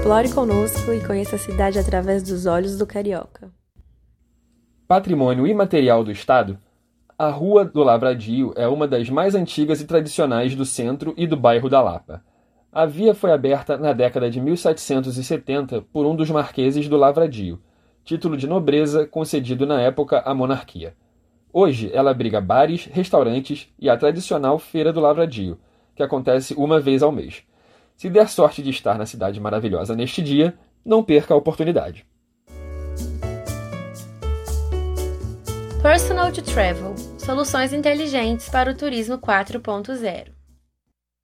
Explore conosco e conheça a cidade através dos olhos do carioca. Patrimônio imaterial do Estado, a Rua do Lavradio é uma das mais antigas e tradicionais do centro e do bairro da Lapa. A via foi aberta na década de 1770 por um dos marqueses do Lavradio, título de nobreza concedido na época à monarquia. Hoje ela abriga bares, restaurantes e a tradicional Feira do Lavradio, que acontece uma vez ao mês. Se der sorte de estar na cidade maravilhosa neste dia, não perca a oportunidade. Personal to Travel Soluções inteligentes para o turismo 4.0